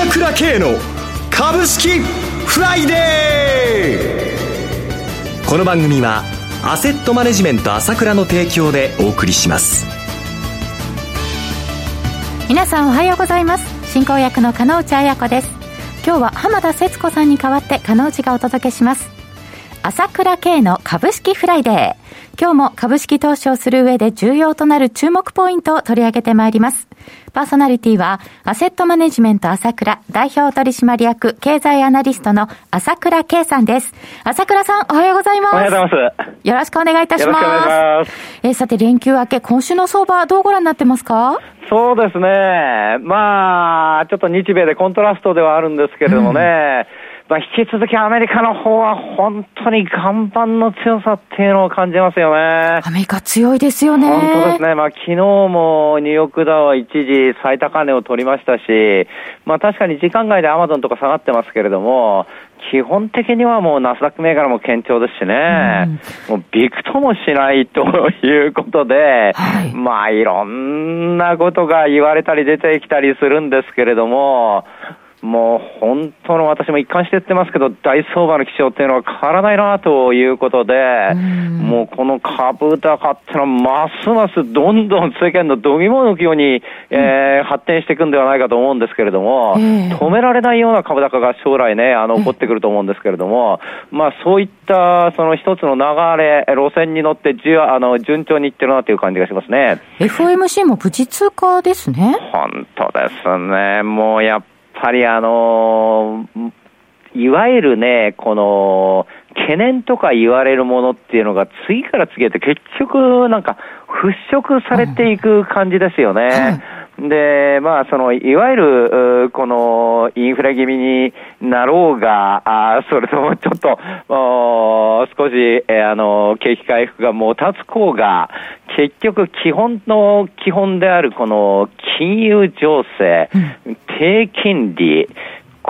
朝倉慶の株式フライデーこの番組はアセットマネジメント朝倉の提供でお送りします。皆さんおはようございます。進行役の金内彩子です。今日は浜田節子さんに代わって金内がお届けします。朝倉慶の株式フライデー今日も株式投資をする上で重要となる注目ポイントを取り上げてまいります。パーソナリティは、アセットマネジメント朝倉代表取締役経済アナリストの朝倉圭さんです。朝倉さん、おはようございます。おはようございます。よろしくお願いいたします。よろしくお願いします。えー、さて、連休明け、今週の相場、どうご覧になってますか？そうですね。まあ、ちょっと日米でコントラストではあるんですけれどもね、うんまあ、引き続きアメリカの方は本当に岩盤の強さっていうのを感じますよね。アメリカ強いですよね。本当ですね。まあ、昨日もニューヨークダウは一時最高値を取りましたし、まあ確かに時間外でアマゾンとか下がってますけれども、基本的にはもうナスダック銘柄も堅調ですしね、うん、もうびくともしないということで、はい、まあいろんなことが言われたり出てきたりするんですけれども、もう本当の私も一貫して言ってますけど、大相場の基調っていうのは変わらないなということで、もうこの株高っていうのはますますどんどん世間の度肝を抜くように、えー、発展していくんではないかと思うんですけれども、止められないような株高が将来ね、あの、起こってくると思うんですけれども、まあそういったその一つの流れ、路線に乗ってじあの順調にいってるなという感じがしますね。FOMC も無事通過ですね。本当ですね。もうやっぱりあのいわゆるね、この、懸念とか言われるものっていうのが次から次へと結局なんか払拭されていく感じですよね。はいで、まあ、その、いわゆる、この、インフレ気味になろうが、あそれともちょっと、少し、えー、あの、景気回復がもたつこうが、結局、基本の基本である、この、金融情勢、低金利、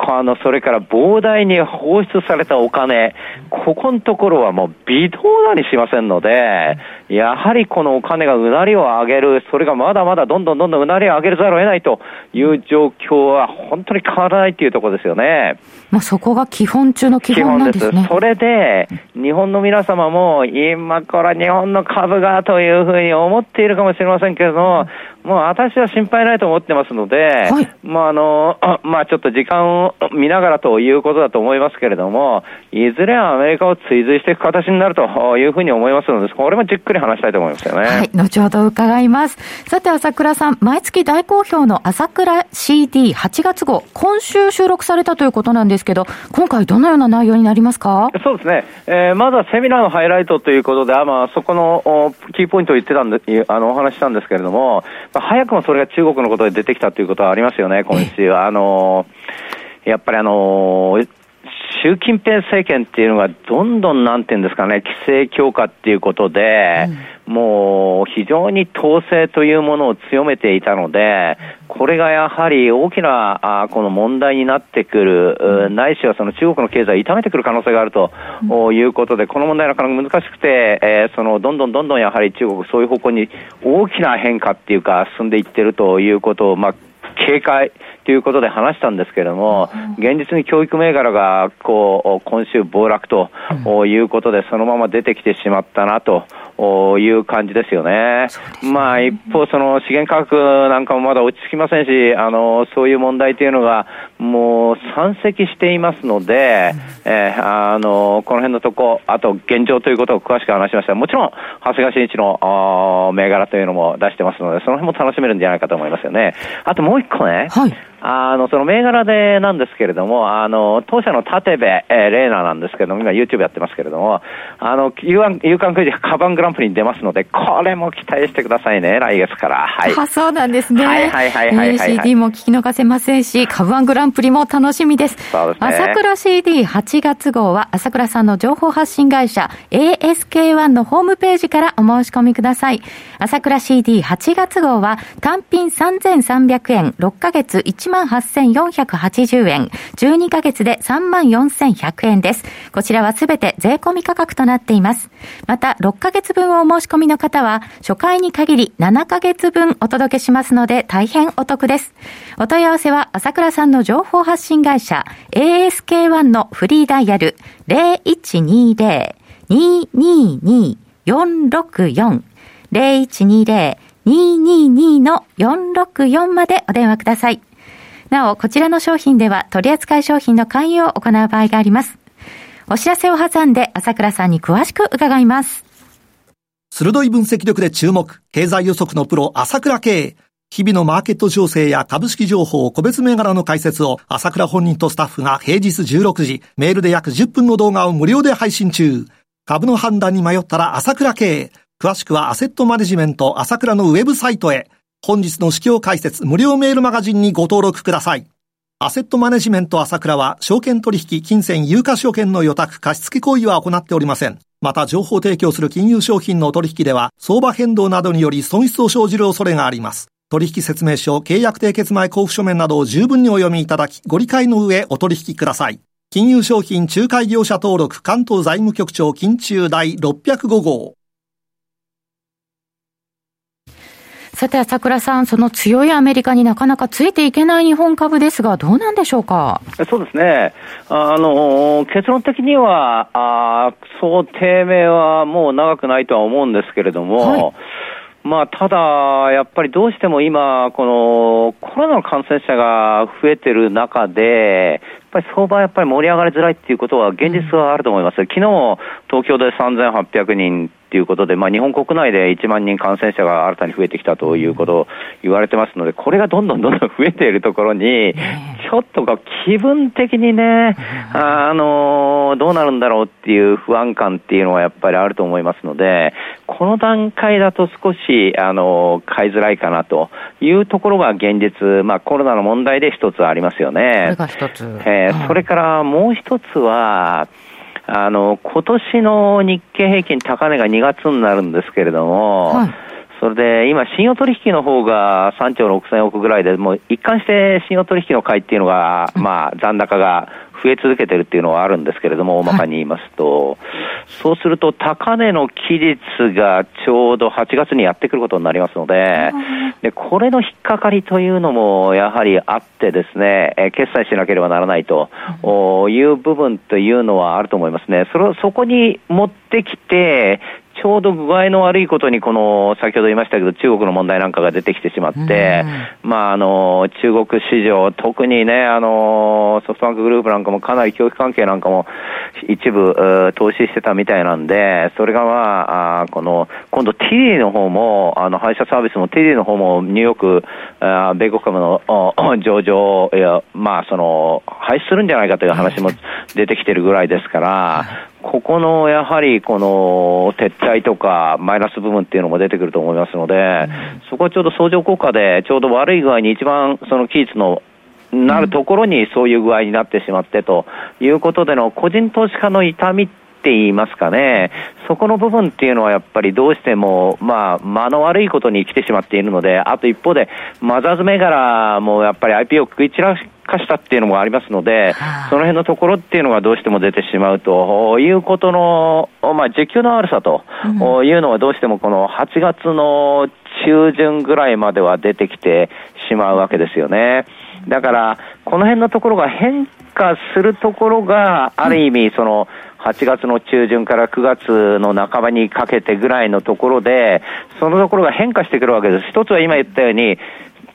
あの、それから膨大に放出されたお金、ここのところはもう微動だにしませんので、やはりこのお金がうなりを上げる、それがまだまだどんどんどんどんうなりを上げるざるを得ないという状況は本当に変わらないというところですよね。まあそこが基本中の基本なんですね。です。それで、日本の皆様も今これ日本の株がというふうに思っているかもしれませんけれども、もう私は心配ないと思ってますので、はい、まああの、まあちょっと時間を見ながらということだと思いますけれども、いずれはアメリカを追随していく形になるというふうに思いますので、これもじっくり話したいと思いますよね。はい、後ほど伺います。さて朝倉さん、毎月大好評の朝倉 CD8 月号、今週収録されたということなんですけど、今回どのような内容になりますか？そうですね。えー、まずはセミナーのハイライトということで、まあそこのキーポイントを言ってたんで、あのお話したんですけれども、まあ、早くもそれが中国のことで出てきたということはありますよね、今週は。あのやっぱりあの習近平政権っていうのがどんどんなんていうんですかね、規制強化っていうことで、うん、もう非常に統制というものを強めていたので、これがやはり大きなあこの問題になってくる、うん、ないしはその中国の経済を痛めてくる可能性があると、うん、いうことで、この問題なかなか難しくて、えー、そのどんどんどんどんやはり中国そういう方向に大きな変化っていうか進んでいってるということを、まあ、警戒ということで話したんですけれども、現実に教育銘柄がこう今週暴落ということで、そのまま出てきてしまったなという感じですよね。ねまあ一方、その資源価格なんかもまだ落ち着きませんし、あのそういう問題というのがもう山積していますので、うん、えー、あのこの辺のとこ、あと現状ということを詳しく話しました。もちろん、長谷川慎一の銘柄というのも出してますので、その辺も楽しめるんじゃないかと思いますよね。あともう一個ね、はいあの、その銘柄でなんですけれども、あの、当社の立部、えー、レーナなんですけども、今 YouTube やってますけれども、あの、夕刊クイズカバングランプリに出ますので、これも期待してくださいね、来月から。はい。あ、そうなんですね。はいはいはいはい、はい、CD も聞き逃せませんし、カバングランプリも楽しみです。そうですね。朝倉 CD8 月号は、朝倉さんの情報発信会社、ASK1 のホームページからお申し込みください。朝倉 CD8 月号は、単品3300円、6ヶ月1 18,480円。12ヶ月で34,100円です。こちらはすべて税込み価格となっています。また、6ヶ月分をお申し込みの方は、初回に限り7ヶ月分お届けしますので、大変お得です。お問い合わせは、朝倉さんの情報発信会社、ASK1 のフリーダイヤル0120-222-464 0120-222-464までお電話ください。なお、こちらの商品では取扱い商品の勧誘を行う場合があります。お知らせを挟んで朝倉さんに詳しく伺います。鋭い分析力で注目、経済予測のプロ朝倉慶。日々のマーケット情勢や株式情報、個別銘柄の解説を朝倉本人とスタッフが平日16時、メールで約10分の動画を無料で配信中。株の判断に迷ったら朝倉慶。詳しくはアセットマネジメント朝倉のウェブサイトへ。本日の指標解説無料メールマガジンにご登録ください。アセットマネジメント朝倉は、証券取引、金銭、有価証券の予託、貸付行為は行っておりません。また、情報提供する金融商品の取引では、相場変動などにより損失を生じる恐れがあります。取引説明書、契約締結前交付書面などを十分にお読みいただき、ご理解の上お取引ください。金融商品仲介業者登録関東財務局長金中第605号。さて、朝倉さん、その強いアメリカになかなかついていけない日本株ですが、どうなんでしょうか？そうですね。あの、結論的には、あそう低迷はもう長くないとは思うんですけれども、はいまあ、ただ、やっぱりどうしても今、このコロナの感染者が増えてる中で、ぱり相場はやっぱり盛り上がりづらいっていうことは現実はあると思います。昨日、東京で3800人ということで、まあ、日本国内で1万人感染者が新たに増えてきたということを言われてますので、これがどんどんどんどん増えているところに、ょっと気分的にね、あの、どうなるんだろうっていう不安感っていうのはやっぱりあると思いますので、この段階だと少し、あの、買いづらいかなというところが現実、まあ、コロナの問題で一つありますよね。それが一つ。えー、それからもう一つは、あの、今年の日経平均高値が2月になるんですけれども、はい、それで今、信用取引の方が3兆6000億ぐらいで、もう一貫して信用取引の買いっていうのが、まあ、残高が増え続けてるっていうのはあるんですけれども、大まかに言いますと、はい、そうすると高値の期日がちょうど8月にやってくることになりますので、でこれの引っかかりというのもやはりあってですね、え決済しなければならないという部分というのはあると思いますね。それそこに持ってきて、ちょうど具合の悪いことに、この、先ほど言いましたけど、中国の問題なんかが出てきてしまって、まあ、あの、中国市場、特にね、あの、ソフトバンクグループなんかもかなり教育関係なんかも一部、投資してたみたいなんで、それがまあ、あこの、今度 TD の方も、あの、配車サービスも TD の方もニューヨーク、あ米国株の上場、いや、まあ、その、廃止するんじゃないかという話も出てきてるぐらいですから、ここのやはりこの撤退とかマイナス部分っていうのも出てくると思いますので、うん、そこはちょうど相乗効果で、ちょうど悪い具合に一番その期日のなるところにそういう具合になってしまってということでの個人投資家の痛みって言いますかね、そこの部分っていうのはやっぱりどうしても、まあ、間の悪いことに来てしまっているので、あと一方で、マザーズ銘柄もやっぱり IPO 食い散らかしたっていうのもありますので、その辺のところっていうのがどうしても出てしまうということの、まあ、時給の悪さというのはどうしてもこの8月の中旬ぐらいまでは出てきてしまうわけですよね。だから、この辺のところが変化するところが、ある意味、その、8月の中旬から9月の半ばにかけてぐらいのところで、そのところが変化してくるわけです。一つは今言ったように、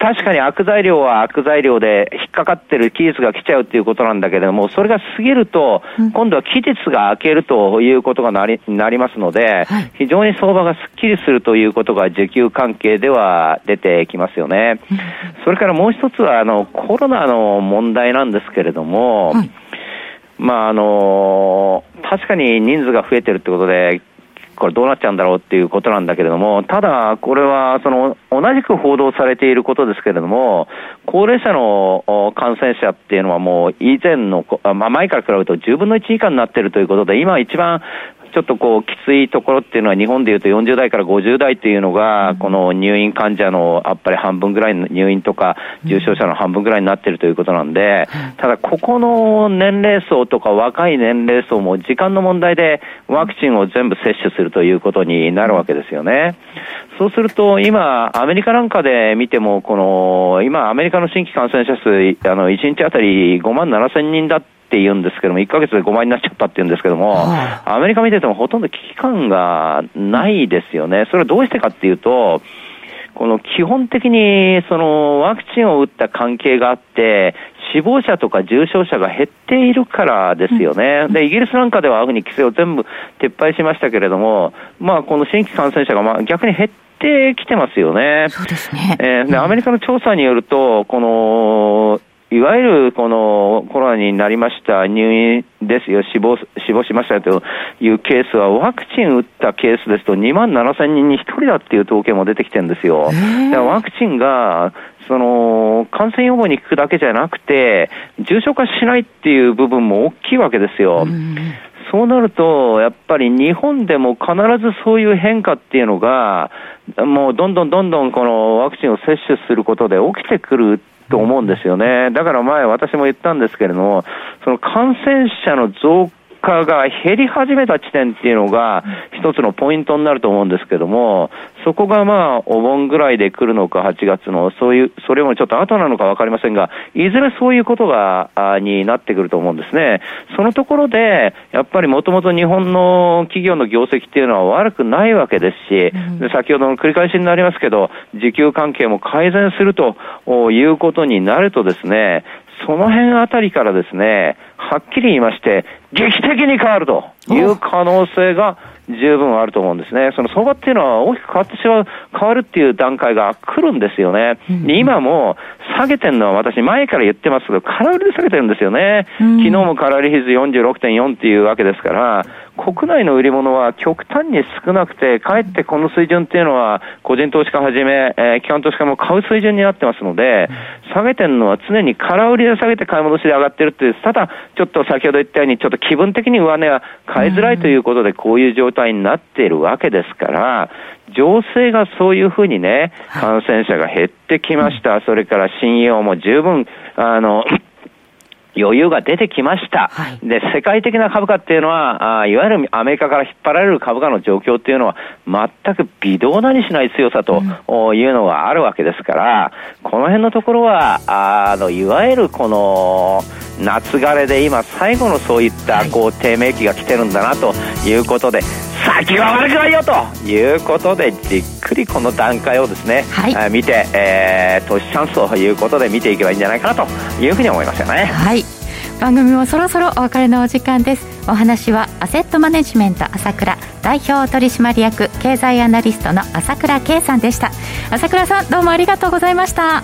確かに悪材料は悪材料で引っかかってる期日が来ちゃうっていうことなんだけれども、それが過ぎると、今度は期日が明けるということがなりなりますので、非常に相場がすっきりするということが需給関係では出てきますよね。それからもう一つは、あの、コロナの問題なんですけれども、まああの確かに人数が増えてるってことで、これどうなっちゃうんだろうっていうことなんだけれども、ただ、これはその同じく報道されていることですけれども、高齢者の感染者っていうのはもう以前の、まあ、前から比べると10分の1以下になっているということで、今一番ちょっとこう、きついところっていうのは、日本でいうと40代から50代っていうのが、この入院患者のやっぱり半分ぐらいの入院とか、重症者の半分ぐらいになっているということなんで、ただ、ここの年齢層とか若い年齢層も時間の問題でワクチンを全部接種するということになるわけですよね。そうすると、今、アメリカなんかで見ても、この、今、アメリカの新規感染者数、あの、1日あたり5万7千人だって言うんですけども、1ヶ月で5万になっちゃったって言うんですけども、アメリカ見ててもほとんど危機感がないですよね。それはどうしてかっていうと、この基本的にそのワクチンを打った関係があって、死亡者とか重症者が減っているからですよね。で、イギリスなんかではあに規制を全部撤廃しましたけれども、まあこの新規感染者がまあ逆に減ってきてますよね。そうですね。えー、で、アメリカの調査によると、この、いわゆるこのコロナになりました、入院ですよ、死亡死亡しましたというケースは、ワクチン打ったケースですと、2万7000人に1人だっていう統計も出てきてるんですよ。ワクチンがその感染予防に効くだけじゃなくて、重症化しないっていう部分も大きいわけですよ。そうなると、やっぱり日本でも必ずそういう変化っていうのが、もうどんどんどんどんこのワクチンを接種することで起きてくると思うんですよね。だから前私も言ったんですけれども、その感染者の増加が減り始めた地点っていうのが一つのポイントになると思うんですけども、そこがまあお盆ぐらいで来るのか8月の、そういう、それもちょっと後なのかわかりませんが、いずれそういうことが、になってくると思うんですね。そのところで、やっぱりもともと日本の企業の業績っていうのは悪くないわけですし、で先ほどの繰り返しになりますけど、需給関係も改善するということになるとですね、その辺あたりからですね、はっきり言いまして、劇的に変わるという可能性が十分あると思うんですね。その相場っていうのは大きく変わってしまう、変わるっていう段階が来るんですよね。で今も下げてるのは私前から言ってますけど、空売りで下げてるんですよね。昨日も空売り比率46.4っていうわけですから、国内の売り物は極端に少なくて、かえってこの水準っていうのは、個人投資家はじめ、えー、機関投資家も買う水準になってますので、下げてるのは常に空売りで下げて買い戻しで上がってるっていう、ただ、ちょっと先ほど言ったように、ちょっと気分的に上値は買いづらいということで、こういう状態になっているわけですから、情勢がそういうふうにね、感染者が減ってきました。それから信用も十分、あの、余裕が出てきました。はい、で、世界的な株価っていうのはあ、いわゆるアメリカから引っ張られる株価の状況っていうのは、全く微動なにしない強さというのがあるわけですから、この辺のところは、あの、いわゆるこの、夏枯れで今最後のそういったこう低迷期が来てるんだなということで、先は悪くないよと。いうことでじっくりこの段階をですね、はい、見て、えー、投資チャンスということで見ていけばいいんじゃないかなと。いうふうに思いますよね。はい。番組もそろそろお別れのお時間です。お話はアセットマネジメント朝倉代表取締役経済アナリストの朝倉圭さんでした。朝倉さんどうもありがとうございました。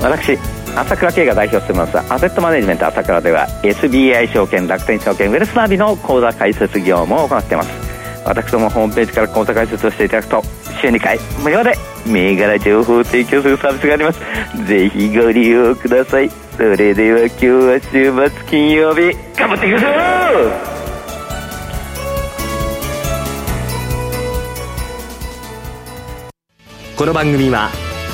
私朝倉慶が代表してますアセットマネジメント朝倉では SBI 証券楽天証券ウェルスナビの口座開設業務を行っています。私どもホームページから口座開設をしていただくと週2回無料で銘柄情報を提供するサービスがあります。ぜひご利用ください。それでは今日は週末金曜日頑張っていきましょうこの番組は